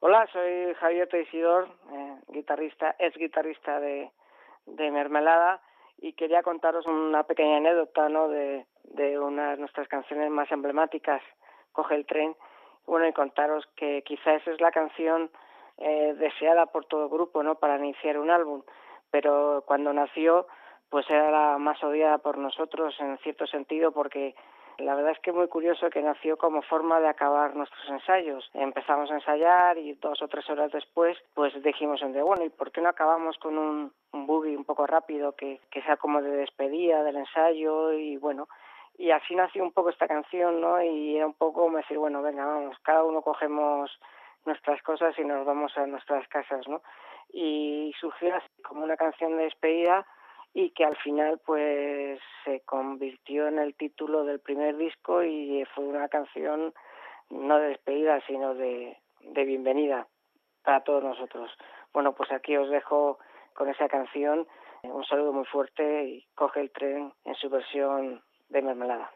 Hola, soy Javier Teisidor, eh, guitarrista, ex guitarrista de, Mermelada y quería contaros una pequeña anécdota ¿no? de, de una de nuestras canciones más emblemáticas, Coge el tren, bueno, y contaros que quizás es la canción eh, deseada por todo el grupo, ¿no? Para iniciar un álbum, pero cuando nació, pues era la más odiada por nosotros en cierto sentido porque la verdad es que muy curioso que nació como forma de acabar nuestros ensayos. Empezamos a ensayar y dos o tres horas después, pues dijimos entre bueno, ¿y por qué no acabamos con un, un boogie un poco rápido que, que sea como de despedida del ensayo y bueno, y así nació un poco esta canción, ¿no? Y era un poco como decir, bueno, venga, vamos, cada uno cogemos nuestras cosas y nos vamos a nuestras casas, ¿no? Y surgió así como una canción de despedida y que al final pues se convirtió en el título del primer disco y fue una canción no de despedida sino de, de bienvenida para todos nosotros. Bueno, pues aquí os dejo con esa canción un saludo muy fuerte y coge el tren en su versión de mermelada.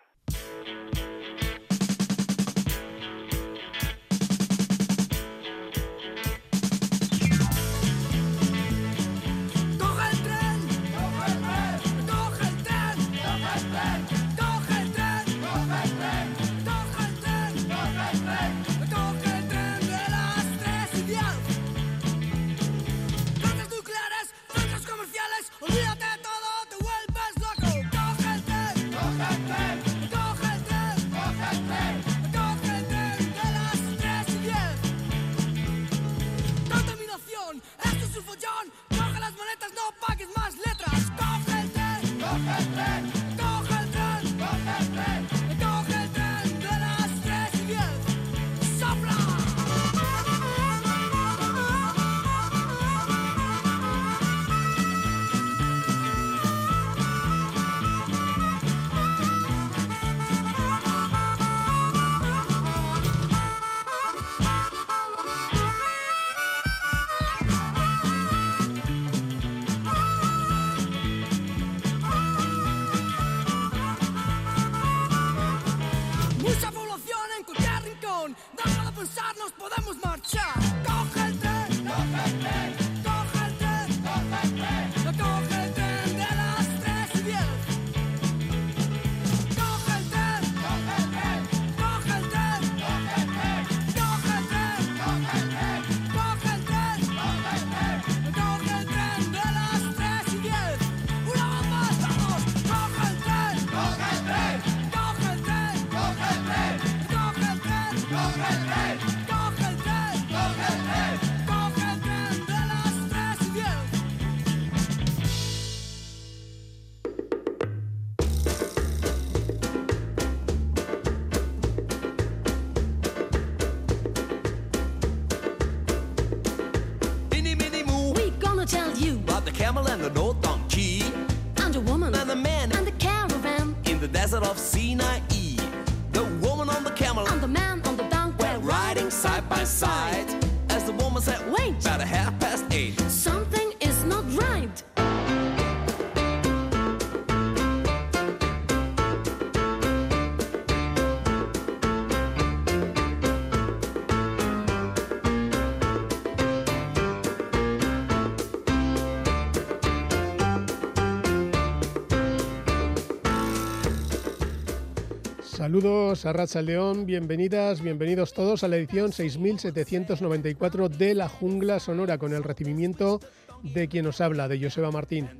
Saludos a Racha León, bienvenidas, bienvenidos todos a la edición 6794 de La Jungla Sonora con el recibimiento de quien nos habla, de Joseba Martín.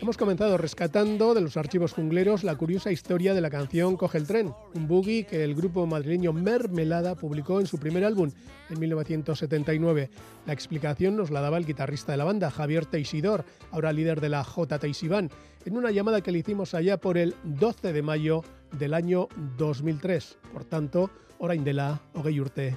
Hemos comenzado rescatando de los archivos jungleros la curiosa historia de la canción Coge el tren, un boogie que el grupo madrileño Mermelada publicó en su primer álbum en 1979. La explicación nos la daba el guitarrista de la banda, Javier Teisidor, ahora líder de la J. Teisibán, en una llamada que le hicimos allá por el 12 de mayo del año 2003. Por tanto, orain dela, hogei urte.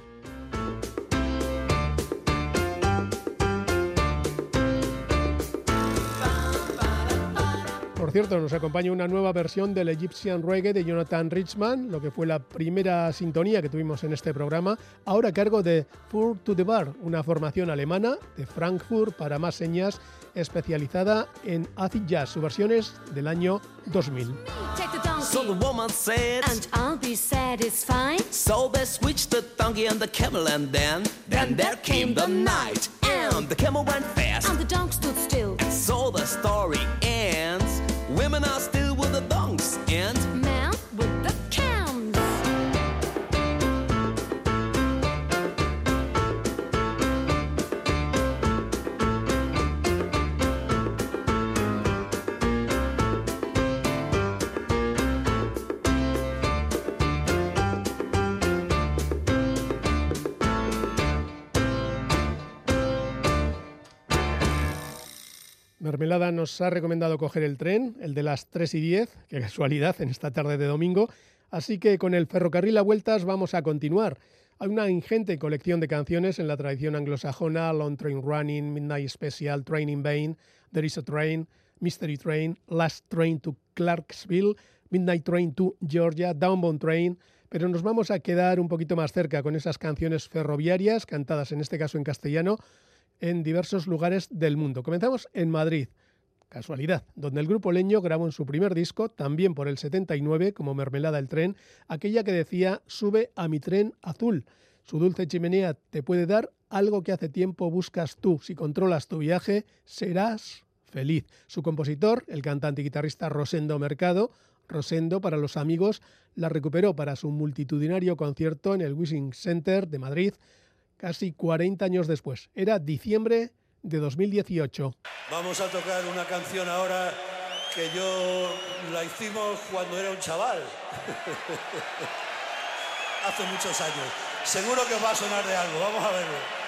Por cierto, nos acompaña una nueva versión del Egyptian Reggae de Jonathan Richman, lo que fue la primera sintonía que tuvimos en este programa, ahora a cargo de Fur to the Bar, una formación alemana de Frankfurt para más señas especializada en acid jazz. Su versión es del año 2000. So the woman said, And I'll be satisfied. So they switched the donkey and the camel, and then, then there came the night. And the camel went fast, And the dog stood still. so the story ends. Women are still Mermelada nos ha recomendado coger el tren, el de las 3 y 10, qué casualidad en esta tarde de domingo. Así que con el ferrocarril a vueltas vamos a continuar. Hay una ingente colección de canciones en la tradición anglosajona, Long Train Running, Midnight Special, Train in Vain, There is a Train, Mystery Train, Last Train to Clarksville, Midnight Train to Georgia, Downbound Train, pero nos vamos a quedar un poquito más cerca con esas canciones ferroviarias, cantadas en este caso en castellano, en diversos lugares del mundo. Comenzamos en Madrid, casualidad, donde el grupo Leño grabó en su primer disco, también por el 79, como Mermelada el Tren, aquella que decía Sube a mi tren azul. Su dulce chimenea te puede dar algo que hace tiempo buscas tú. Si controlas tu viaje, serás feliz. Su compositor, el cantante y guitarrista Rosendo Mercado, Rosendo para los amigos, la recuperó para su multitudinario concierto en el Wishing Center de Madrid casi 40 años después. Era diciembre de 2018. Vamos a tocar una canción ahora que yo la hicimos cuando era un chaval. Hace muchos años. Seguro que os va a sonar de algo. Vamos a verlo.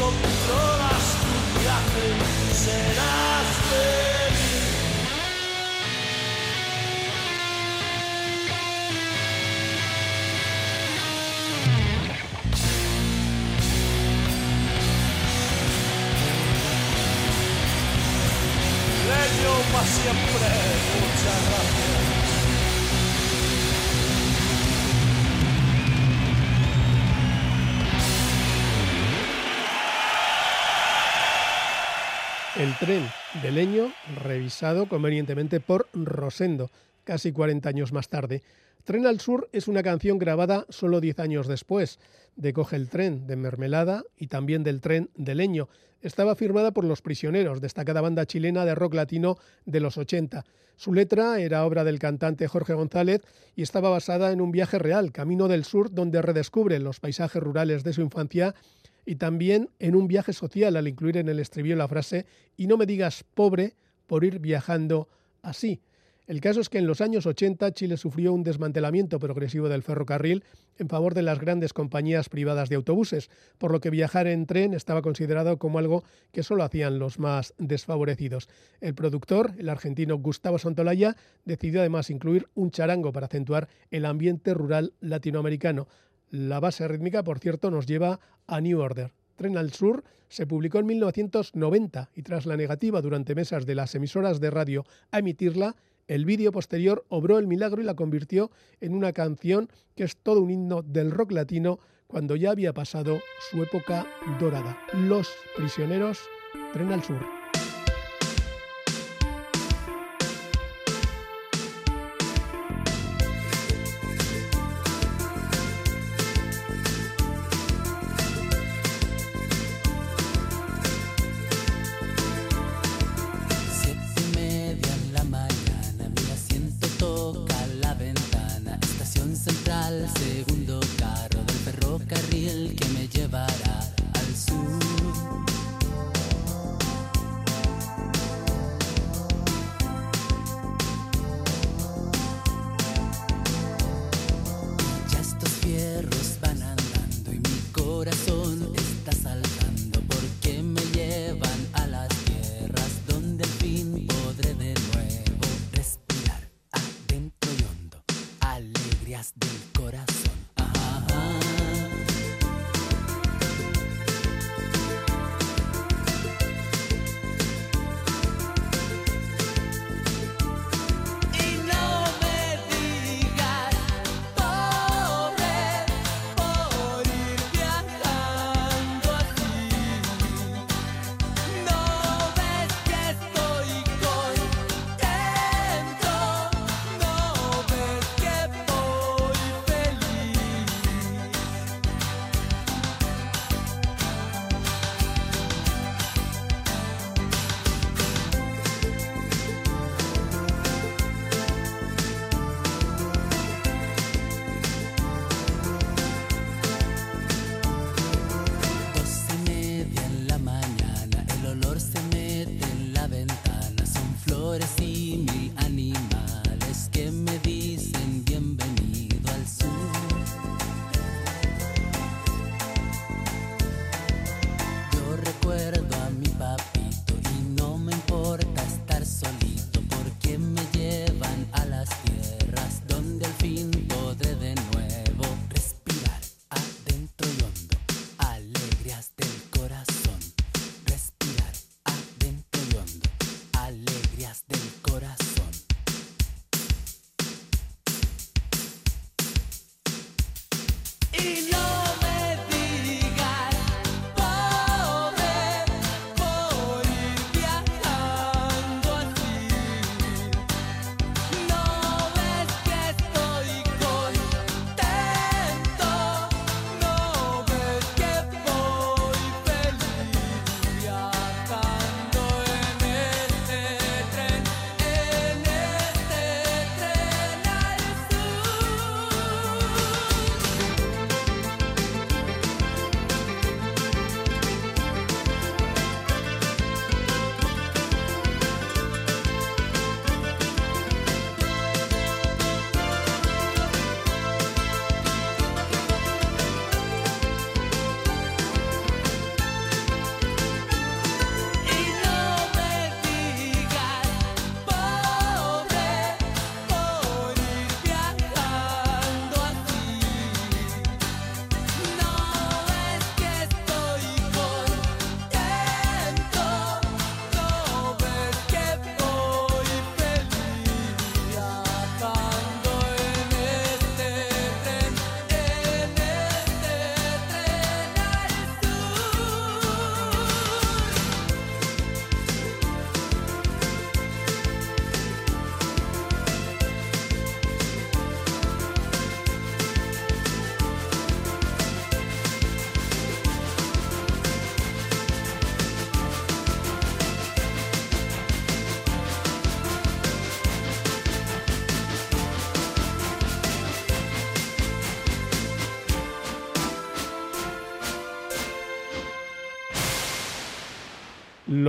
Controlas tu viaje, serás feliz. Leño para siempre, muchas gracias. El tren de leño, revisado convenientemente por Rosendo, casi 40 años más tarde. Tren al Sur es una canción grabada solo 10 años después de Coge el tren de Mermelada y también del tren de leño. Estaba firmada por Los Prisioneros, destacada banda chilena de rock latino de los 80. Su letra era obra del cantante Jorge González y estaba basada en un viaje real, Camino del Sur, donde redescubre los paisajes rurales de su infancia y también en un viaje social al incluir en el estribillo la frase y no me digas pobre por ir viajando así. El caso es que en los años 80 Chile sufrió un desmantelamiento progresivo del ferrocarril en favor de las grandes compañías privadas de autobuses, por lo que viajar en tren estaba considerado como algo que solo hacían los más desfavorecidos. El productor, el argentino Gustavo Santolaya, decidió además incluir un charango para acentuar el ambiente rural latinoamericano. La base rítmica, por cierto, nos lleva a New Order. Tren al Sur se publicó en 1990 y tras la negativa durante mesas de las emisoras de radio a emitirla, el vídeo posterior obró el milagro y la convirtió en una canción que es todo un himno del rock latino cuando ya había pasado su época dorada. Los prisioneros, Tren al Sur.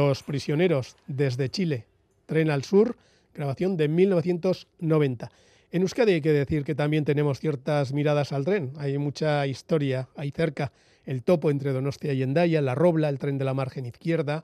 Los prisioneros desde Chile, Tren al Sur, grabación de 1990. En Euskadi hay que decir que también tenemos ciertas miradas al tren. Hay mucha historia ahí cerca. El topo entre Donostia y Endaya, la Robla, el tren de la margen izquierda,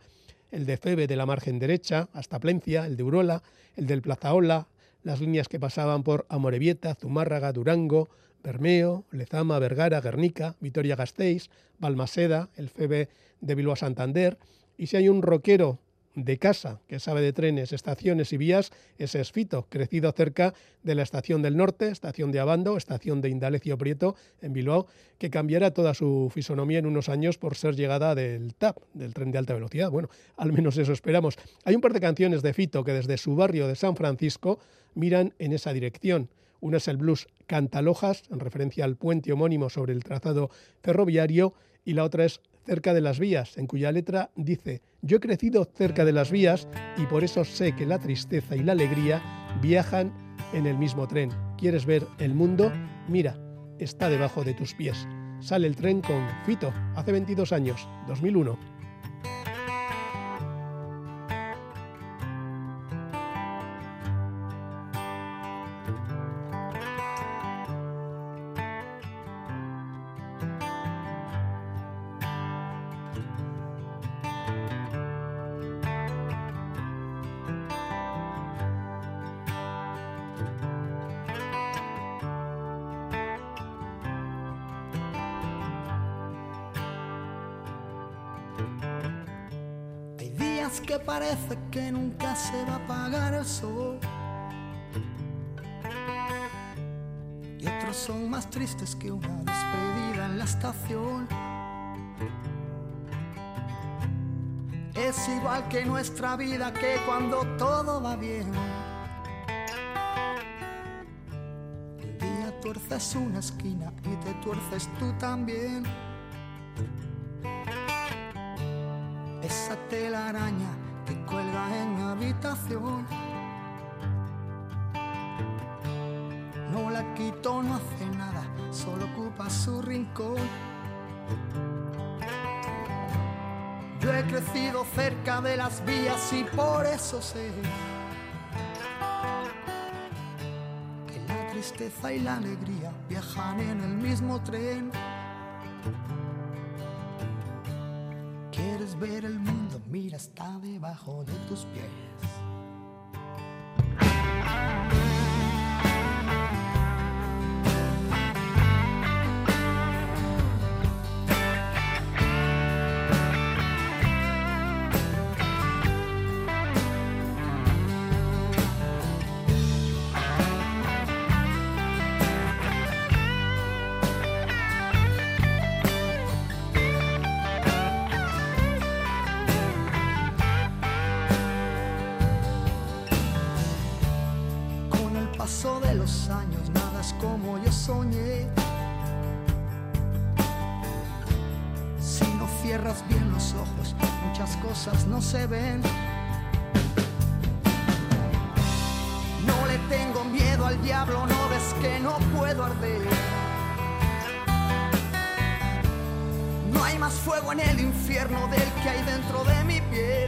el de Febe de la margen derecha, hasta Plencia, el de Urola, el del Plazaola, las líneas que pasaban por Amorebieta, Zumárraga, Durango, Bermeo, Lezama, Vergara, Guernica, Vitoria-Gasteiz, Balmaseda, el Febe de Bilbao a Santander. Y si hay un roquero de casa, que sabe de trenes, estaciones y vías, ese es Fito, crecido cerca de la estación del norte, estación de Abando, estación de Indalecio Prieto, en Bilbao, que cambiará toda su fisonomía en unos años por ser llegada del TAP, del tren de alta velocidad. Bueno, al menos eso esperamos. Hay un par de canciones de Fito que desde su barrio de San Francisco miran en esa dirección. Una es el blues Cantalojas, en referencia al puente homónimo sobre el trazado ferroviario, y la otra es cerca de las vías, en cuya letra dice, yo he crecido cerca de las vías y por eso sé que la tristeza y la alegría viajan en el mismo tren. ¿Quieres ver el mundo? Mira, está debajo de tus pies. Sale el tren con Fito, hace 22 años, 2001. Nuestra vida que cuando todo va bien. Un día tuerces una esquina y te tuerces tú también. esa telaraña que cuelga en mi habitación. No la quito, no hace nada, solo ocupa su rincón. Crecido cerca de las vías y por eso sé que la tristeza y la alegría viajan en el mismo tren. ¿Quieres ver el mundo? Mira, está debajo de tus pies. No le tengo miedo al diablo, no ves que no puedo arder. No hay más fuego en el infierno del que hay dentro de mi piel.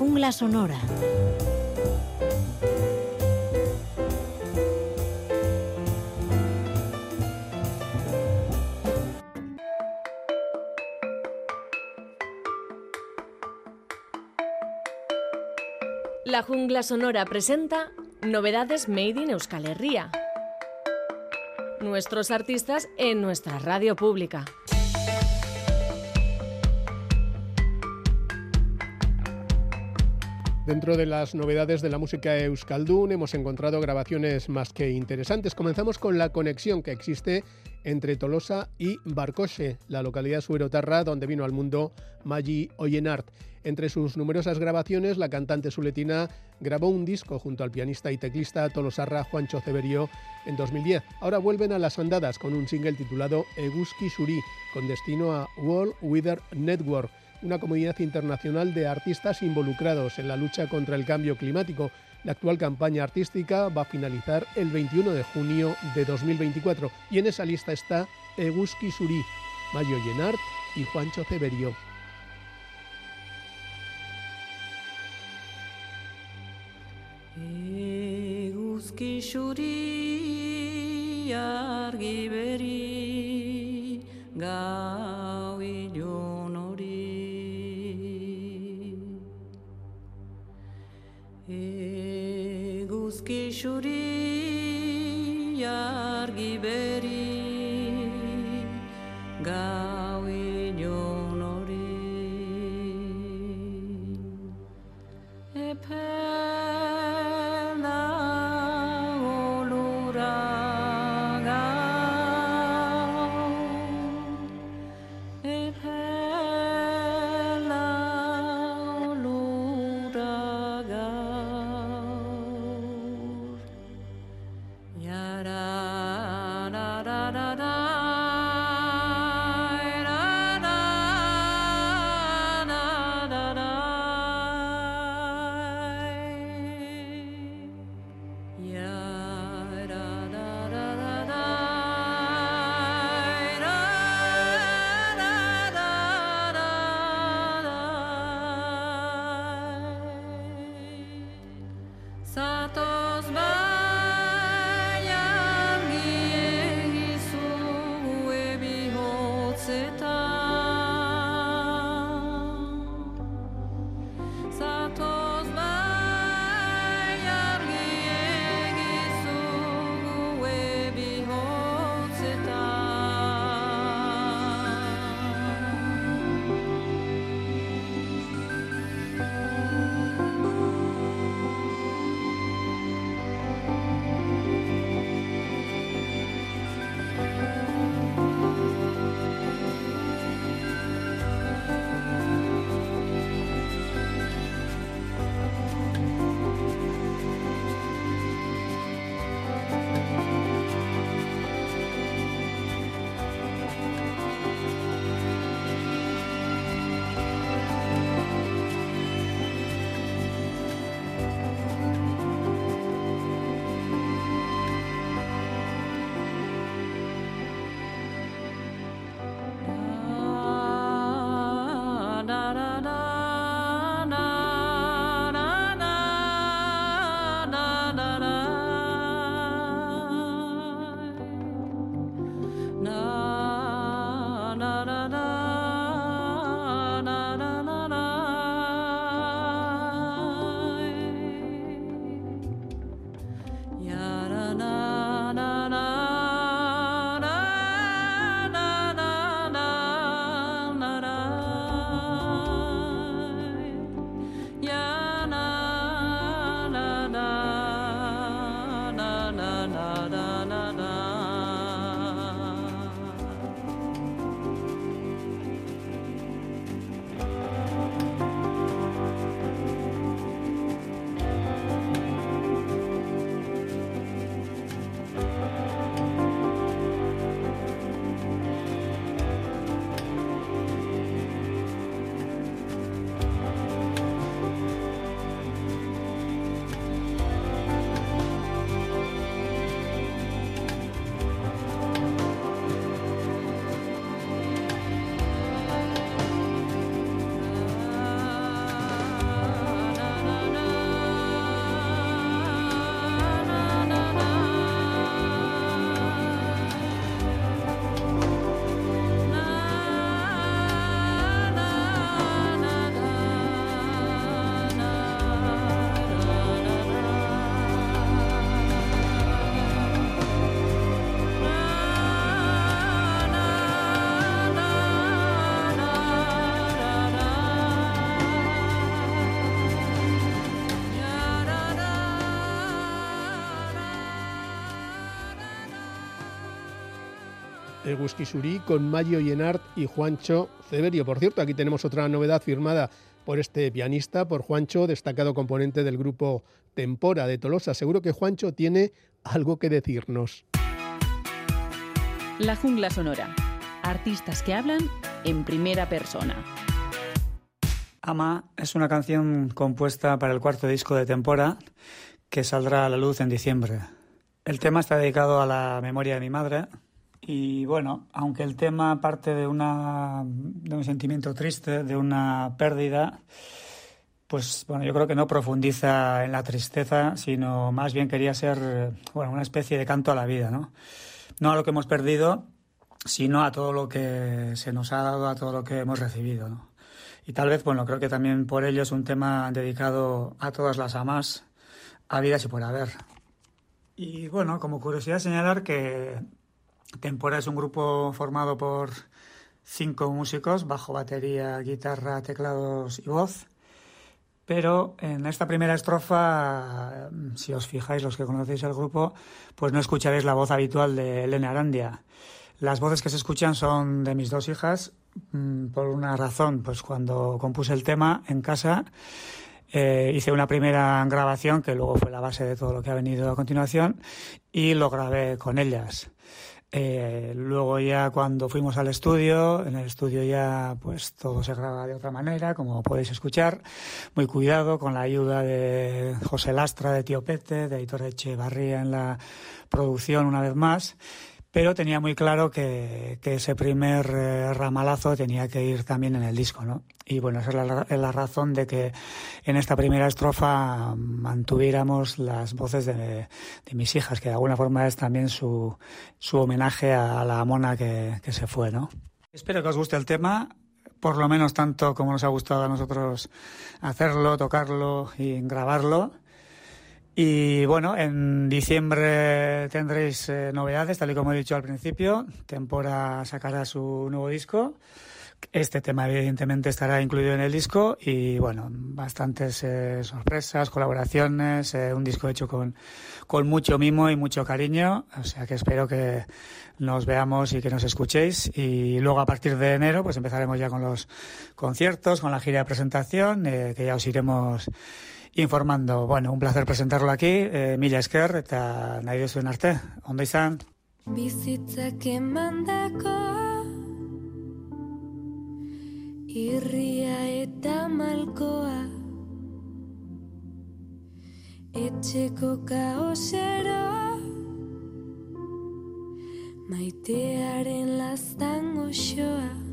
Jungla sonora. La Jungla Sonora presenta Novedades Made in Euskal Herria. Nuestros artistas en nuestra radio pública. Dentro de las novedades de la música euskaldun hemos encontrado grabaciones más que interesantes. Comenzamos con la conexión que existe entre Tolosa y Barcoche, la localidad suerotarra donde vino al mundo Maggi Oyenart. Entre sus numerosas grabaciones, la cantante suletina grabó un disco junto al pianista y teclista tolosarra Juancho Ceberio en 2010. Ahora vuelven a las andadas con un single titulado Eguski Suri, con destino a World Weather Network, una comunidad internacional de artistas involucrados en la lucha contra el cambio climático. La actual campaña artística va a finalizar el 21 de junio de 2024 y en esa lista está Eguski Suri, Mayo Llenart y Juancho Ceberio. Eguzki xuri argi beri Eguzki Eguskisuri con Mario Yenart y Juancho Severio. Por cierto, aquí tenemos otra novedad firmada por este pianista, por Juancho, destacado componente del grupo Tempora de Tolosa. Seguro que Juancho tiene algo que decirnos. La jungla sonora. Artistas que hablan en primera persona. Ama es una canción compuesta para el cuarto disco de Tempora que saldrá a la luz en diciembre. El tema está dedicado a la memoria de mi madre y bueno, aunque el tema parte de, una, de un sentimiento triste, de una pérdida, pues bueno, yo creo que no profundiza en la tristeza, sino más bien quería ser bueno, una especie de canto a la vida, ¿no? No a lo que hemos perdido, sino a todo lo que se nos ha dado, a todo lo que hemos recibido, ¿no? Y tal vez, bueno, creo que también por ello es un tema dedicado a todas las amas, habidas y por haber. Y bueno, como curiosidad señalar que Tempora es un grupo formado por cinco músicos, bajo, batería, guitarra, teclados y voz. Pero en esta primera estrofa, si os fijáis, los que conocéis el grupo, pues no escucharéis la voz habitual de Elena Arandia. Las voces que se escuchan son de mis dos hijas, mm, por una razón, pues cuando compuse el tema en casa, eh, hice una primera grabación que luego fue la base de todo lo que ha venido a continuación y lo grabé con ellas. Eh, luego ya cuando fuimos al estudio, en el estudio ya pues todo se graba de otra manera, como podéis escuchar, muy cuidado con la ayuda de José Lastra de Tío Pete, de Aitor Echevarría en la producción una vez más pero tenía muy claro que, ese primer eh, ramalazo tenía que ir también en el disco, ¿no? Y bueno, esa es la, es la razón de que en esta primera estrofa mantuviéramos las voces de, de mis hijas, que de alguna forma es también su, su homenaje a la mona que, que se fue, ¿no? Espero que os guste el tema, por lo menos tanto como nos ha gustado a nosotros hacerlo, tocarlo y grabarlo. Y bueno, en diciembre tendréis eh, novedades, tal y como he dicho al principio. Tempora sacará su nuevo disco. Este tema evidentemente estará incluido en el disco y bueno, bastantes eh, sorpresas, colaboraciones, eh, un disco hecho con, con mucho mimo y mucho cariño. O sea que espero que nos veamos y que nos escuchéis. Y luego a partir de enero pues empezaremos ya con los conciertos, con la gira de presentación, eh, que ya os iremos informando. Bueno, un placer presentarlo aquí. Eh, mila esker eta nahi duzuen arte. Ondo izan. Bizitzak emandakoa Irria eta malkoa Etxeko kaoseroa Maitearen laztan goxoa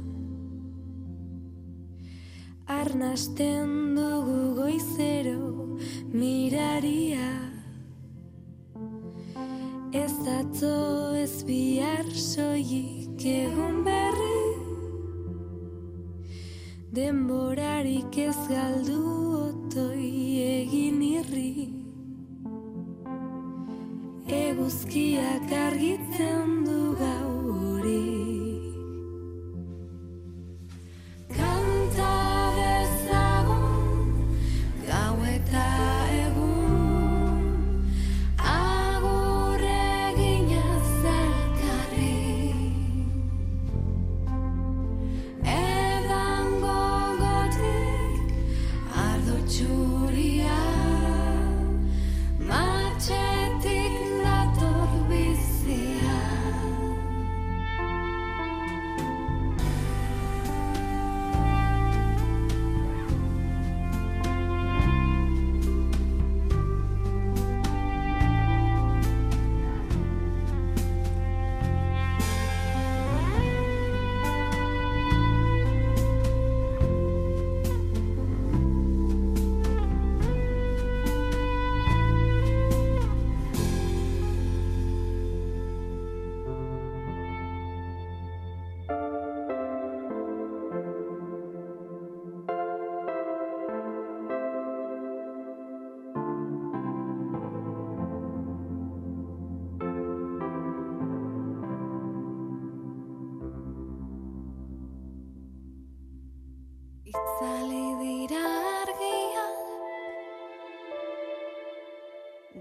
Arnasten dugu goizero miraria. Ez atzo ez bihar soilik egun berri. Denborarik ez galdu otoi egin irri. Eguzkiak argitzen du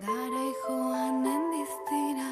Da rei koanen distena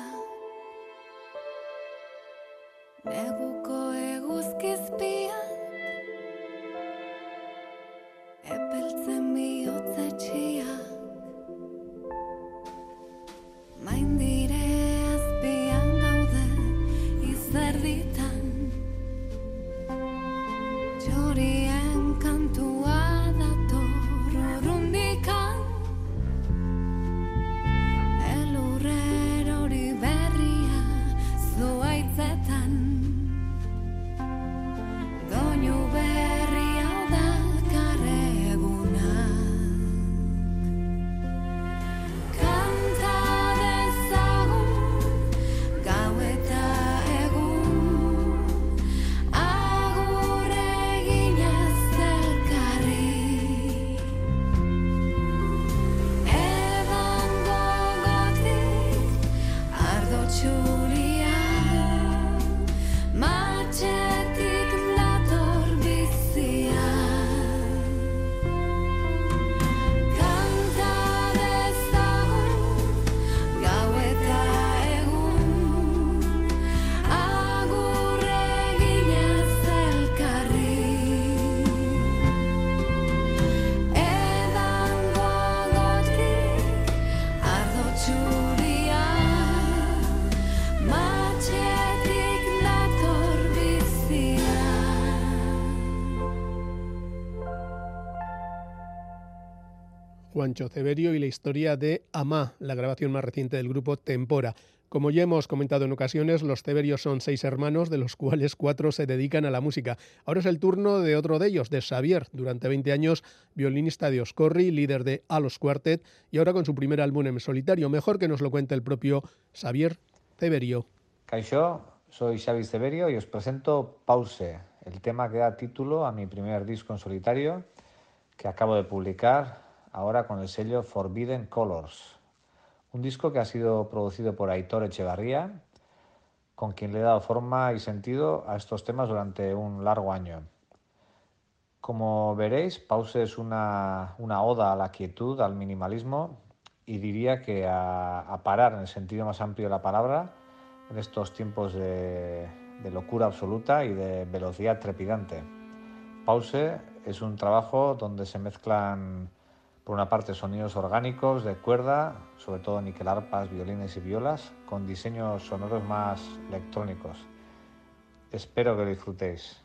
Juancho Ceberio y la historia de Amá, la grabación más reciente del grupo Tempora. Como ya hemos comentado en ocasiones, los Ceberios son seis hermanos, de los cuales cuatro se dedican a la música. Ahora es el turno de otro de ellos, de Xavier, durante 20 años violinista de Oscorri, líder de Alos Quartet y ahora con su primer álbum en solitario. Mejor que nos lo cuente el propio Xavier Ceberio. Kaixo, soy Xavi Severio y os presento Pause, el tema que da título a mi primer disco en solitario que acabo de publicar ahora con el sello Forbidden Colors. Un disco que ha sido producido por Aitor Echevarría, con quien le he dado forma y sentido a estos temas durante un largo año. Como veréis, Pause es una, una oda a la quietud, al minimalismo y diría que a, parar en el sentido más amplio de la palabra en estos tiempos de locura absoluta y de velocidad trepidante. Pause es un trabajo donde se mezclan por una parte sonidos orgánicos de cuerda, sobre todo niquelarpas, violines y violas, con diseños sonoros más electrónicos. Espero que lo disfrutéis.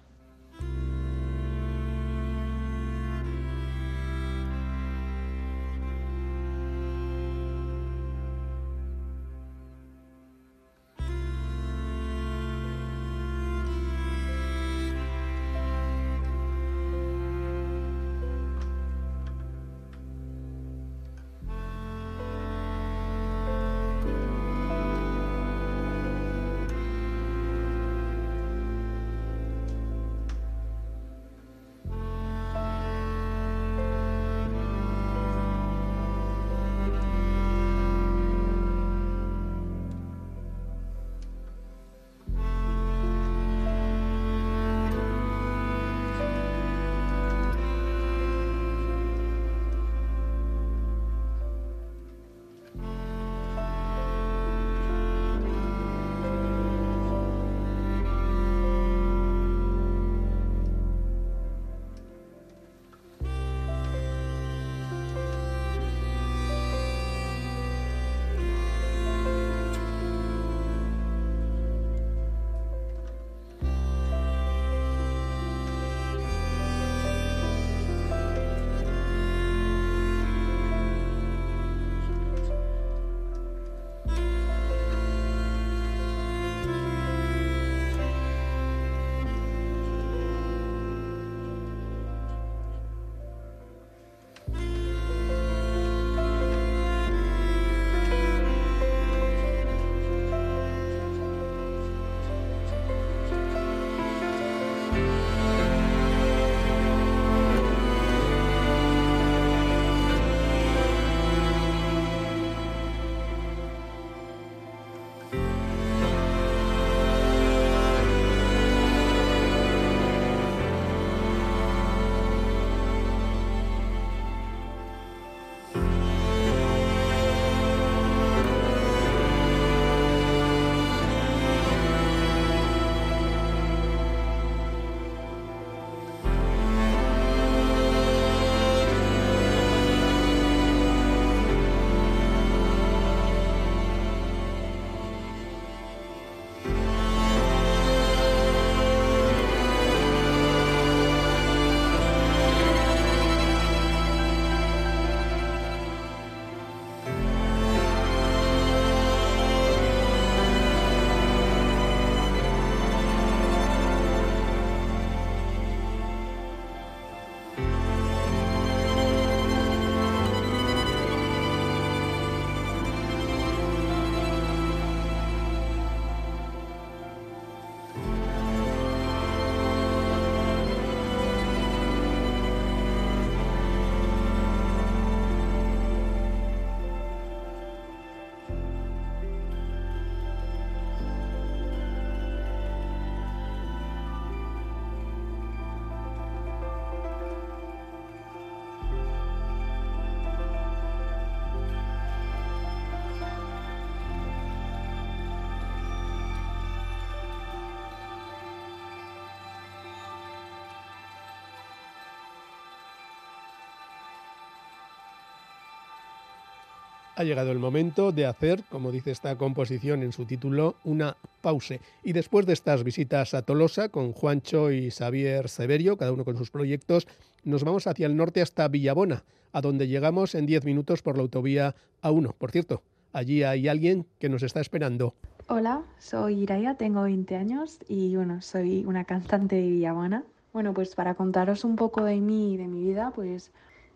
Ha llegado el momento de hacer, como dice esta composición en su título, una pause. Y después de estas visitas a Tolosa con Juancho y Xavier Severio, cada uno con sus proyectos, nos vamos hacia el norte hasta Villabona, a donde llegamos en 10 minutos por la autovía A1. Por cierto, allí hay alguien que nos está esperando. Hola, soy Iraya, tengo 20 años y bueno, soy una cantante de Villabona. Bueno, pues para contaros un poco de mí y de mi vida, pues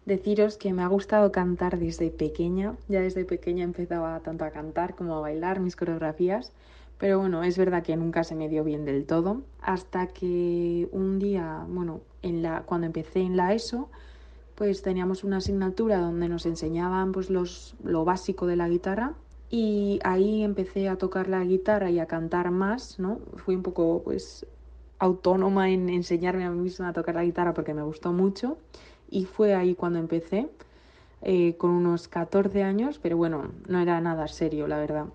deciros que me ha gustado cantar desde pequeña. Ya desde pequeña empezaba tanto a cantar como a bailar mis coreografías. Pero bueno, es verdad que nunca se me dio bien del todo. Hasta que un día, bueno, en la, cuando empecé en la ESO, pues teníamos una asignatura donde nos enseñaban pues los, lo básico de la guitarra y ahí empecé a tocar la guitarra y a cantar más, ¿no? Fui un poco pues autónoma en enseñarme a mí misma a tocar la guitarra porque me gustó mucho y fue ahí cuando empecé eh, con unos 14 años, pero bueno, no era nada serio, la verdad.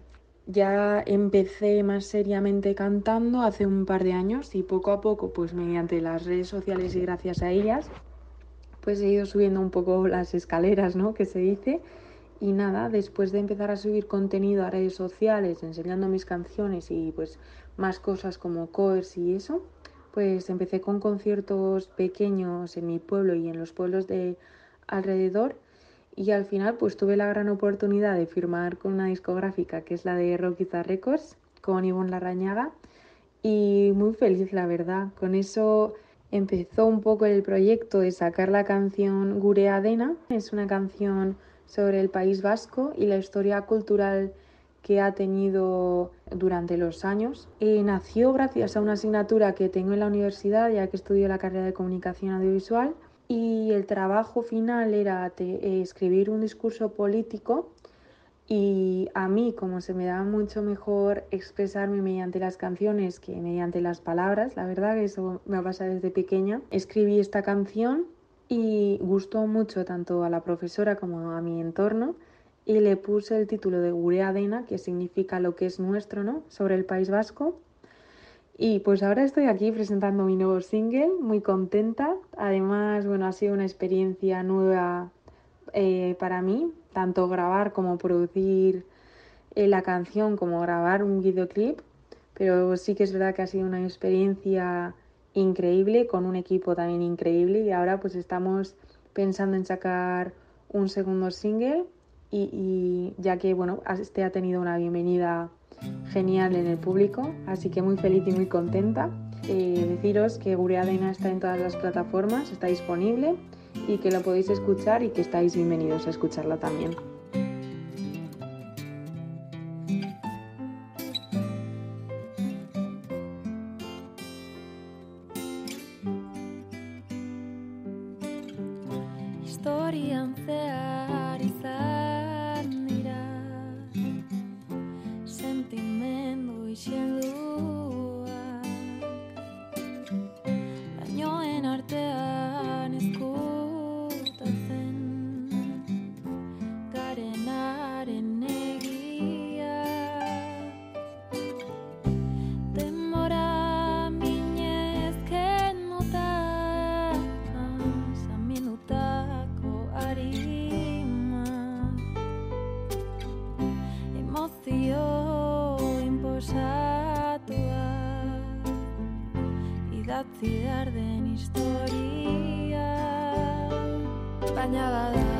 Ya empecé más seriamente cantando hace un par de años y poco a poco, pues mediante las redes sociales y gracias a ellas, pues he ido subiendo un poco las escaleras, ¿no? Que se dice. Y nada, después de empezar a subir contenido a redes sociales, enseñando mis canciones y pues más cosas como covers y eso, pues empecé con conciertos pequeños en mi pueblo y en los pueblos de alrededor y al final pues tuve la gran oportunidad de firmar con una discográfica que es la de Rockiza Records con Ivonne Larrañaga y muy feliz la verdad. Con eso empezó un poco el proyecto de sacar la canción Gure Adena. Es una canción sobre el País Vasco y la historia cultural que ha tenido durante los años. Eh, nació gracias a una asignatura que tengo en la universidad, ya que estudio la carrera de comunicación audiovisual, y el trabajo final era te- eh, escribir un discurso político y a mí, como se me da mucho mejor expresarme mediante las canciones que mediante las palabras, la verdad que eso me ha pasado desde pequeña, escribí esta canción y gustó mucho tanto a la profesora como a mi entorno y le puse el título de Gurea Adena, que significa lo que es nuestro, ¿no? Sobre el País Vasco. Y pues ahora estoy aquí presentando mi nuevo single, muy contenta. Además, bueno, ha sido una experiencia nueva eh, para mí, tanto grabar como producir eh, la canción, como grabar un videoclip. Pero sí que es verdad que ha sido una experiencia increíble, con un equipo también increíble. Y ahora pues estamos pensando en sacar un segundo single y, y ya que bueno, este ha tenido una bienvenida genial en el público, así que muy feliz y muy contenta. Eh, deciros que Gureadena está en todas las plataformas, está disponible y que lo podéis escuchar y que estáis bienvenidos a escucharla también. Historia. Baina bada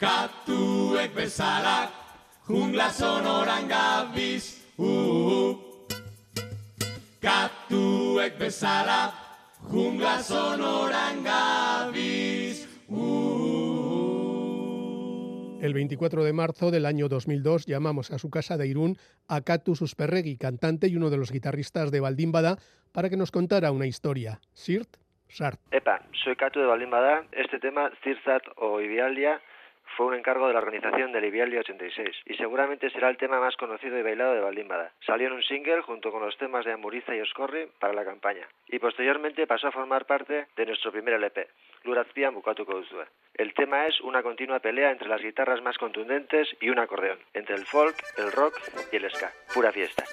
Katuek bezala Jungla sonoran gabiz uh, uh. Katuek Jungla sonoran gabiz El 24 de marzo del año 2002 llamamos a su casa de Irún a Katu Susperregui, cantante y uno de los guitarristas de Baldímbada, para que nos contara una historia. Sirt, Sart. Epa, soy Catu de Balimbada. Este tema, Zirzat o Ibialdia, fue un encargo de la organización del Ibialdia 86 y seguramente será el tema más conocido y bailado de Balimbada. Salió en un single junto con los temas de Amuriza y Oscorri para la campaña y posteriormente pasó a formar parte de nuestro primer LP, Lurazpian Bukatuko Duzue. El tema es una continua pelea entre las guitarras más contundentes y un acordeón, entre el folk, el rock y el ska. Pura fiesta.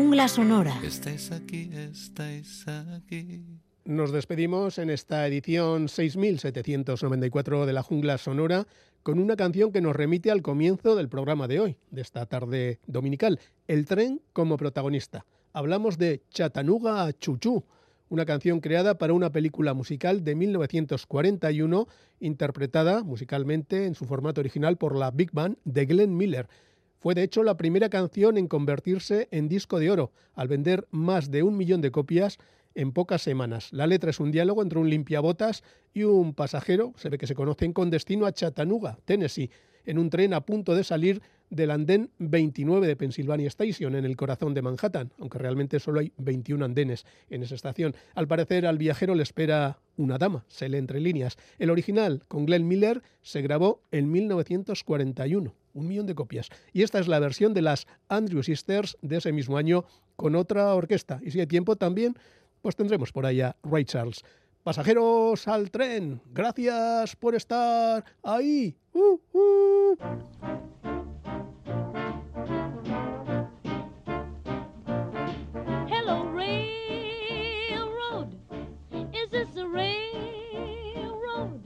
Jungla sonora. Estáis aquí, estáis aquí. Nos despedimos en esta edición 6794 de La Jungla Sonora con una canción que nos remite al comienzo del programa de hoy, de esta tarde dominical, El tren como protagonista. Hablamos de Chattanooga a Chuchú, una canción creada para una película musical de 1941, interpretada musicalmente en su formato original por la Big Band de Glenn Miller. Fue de hecho la primera canción en convertirse en disco de oro, al vender más de un millón de copias en pocas semanas. La letra es un diálogo entre un limpiabotas y un pasajero, se ve que se conocen con destino a Chattanooga, Tennessee, en un tren a punto de salir del andén 29 de Pennsylvania Station, en el corazón de Manhattan, aunque realmente solo hay 21 andenes en esa estación. Al parecer al viajero le espera una dama, se lee entre líneas. El original, con Glenn Miller, se grabó en 1941, un millón de copias. Y esta es la versión de las Andrew Sisters de ese mismo año, con otra orquesta. Y si hay tiempo también, pues tendremos por allá Ray Charles. Pasajeros al tren, gracias por estar ahí. Uh, uh. Railroad?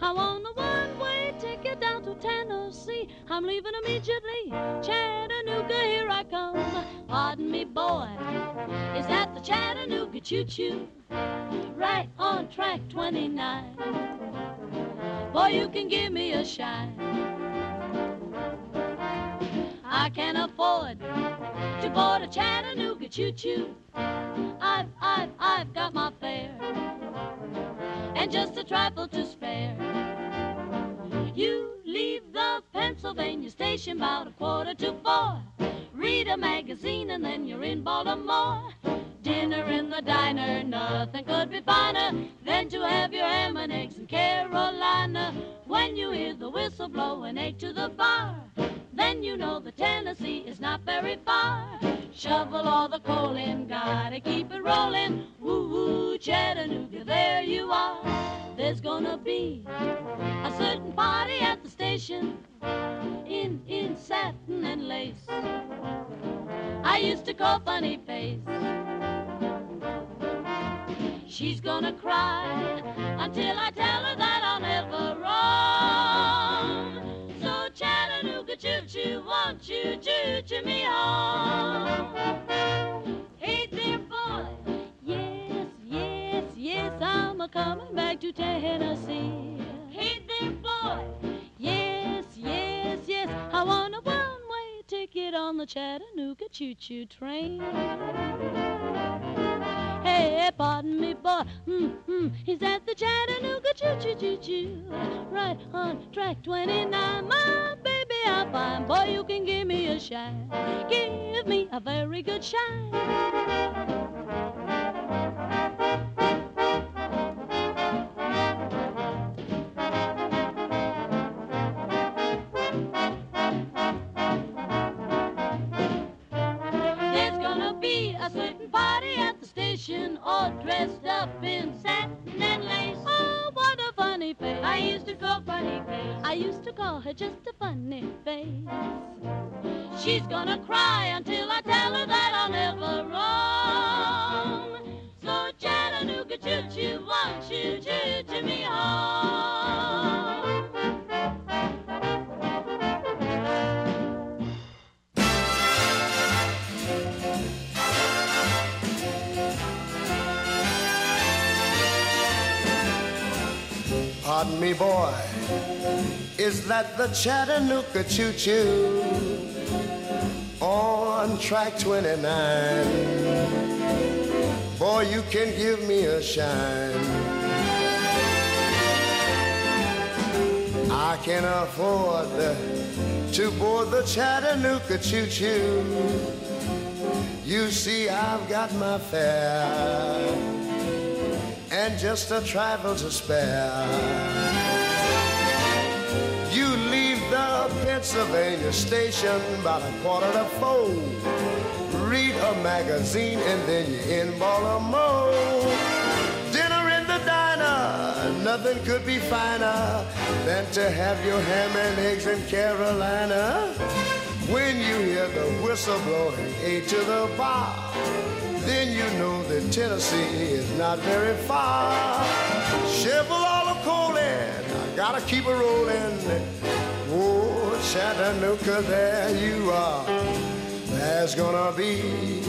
I want a one-way ticket down to Tennessee. I'm leaving immediately. Chattanooga, here I come. Pardon me, boy. Is that the Chattanooga choo-choo? Right on track 29. Boy, you can give me a shine. I can afford to board a Chattanooga choo-choo. I've, I've, I've and just a trifle to spare. You leave the Pennsylvania station about a quarter to four. Read a magazine and then you're in Baltimore. Dinner in the diner, nothing could be finer than to have your ham and eggs in Carolina. When you hear the whistle blow and eight to the bar, then you know the Tennessee is not very far. Shovel all the coal in, gotta keep it rolling. Woo woo, Chattanooga, there you are. There's gonna be a certain party at the station in in satin and lace. I used to call funny face. She's gonna cry until I tell her that I'll never roam. Choo, won't you choo choo me home? Hey there, boy. Yes, yes, yes, I'm a coming back to Tennessee. Hey there, boy. Yes, yes, yes, I want a one-way ticket on the Chattanooga choo-choo train. Hey, pardon me, boy. Mm-hmm. Is that the Chattanooga choo-choo-choo-choo? Right on track 29, my baby, I'm fine. Boy, you can give me a shine. Give me a very good shine. At all dressed up in satin and lace. Oh, what a funny face! I used to call funny face. I used to call her just a funny face. She's gonna cry until I tell her that I'll never roam. So Chattanooga choo choo, won't you choo choo me home? Me, boy. Is that the Chattanooga choo choo on track 29? Boy, you can give me a shine. I can afford to board the Chattanooga choo choo. You see, I've got my fare and just a trifle to spare. You leave the Pennsylvania station about a quarter to four. Read a magazine and then you're in Baltimore. Dinner in the diner, nothing could be finer than to have your ham and eggs in Carolina. When you hear the whistle blowing eight to the bar. Then you know that Tennessee is not very far. Shovel all the coal in, I gotta keep it rolling. Oh, Chattanooga, there you are. There's gonna be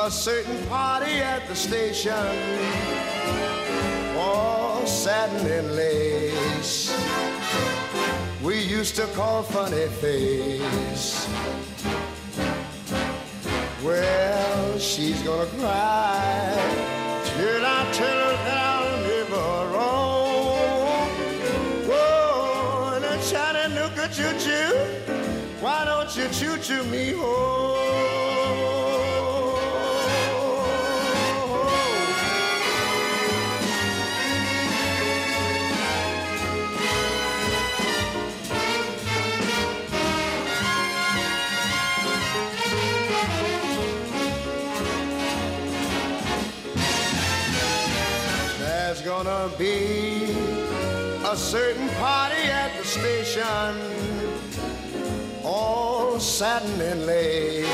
a certain party at the station. All satin and lace. We used to call funny face. Well, she's gonna cry till I tell her that I'll never roam. Whoa, and a Chattanooga choo-choo, why don't you choo-choo me home? Be a certain party at the station, all satin and lace.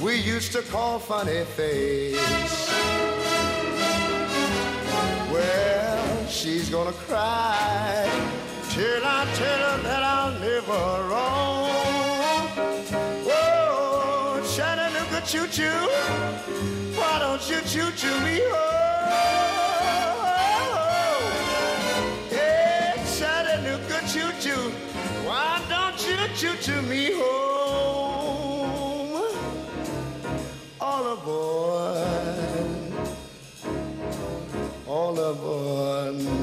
We used to call funny face. Well, she's gonna cry till I tell her that I'll never roam. Whoa, Chattanooga choo-choo. Why don't you choo choo me home? Choo me home? All aboard. All aboard.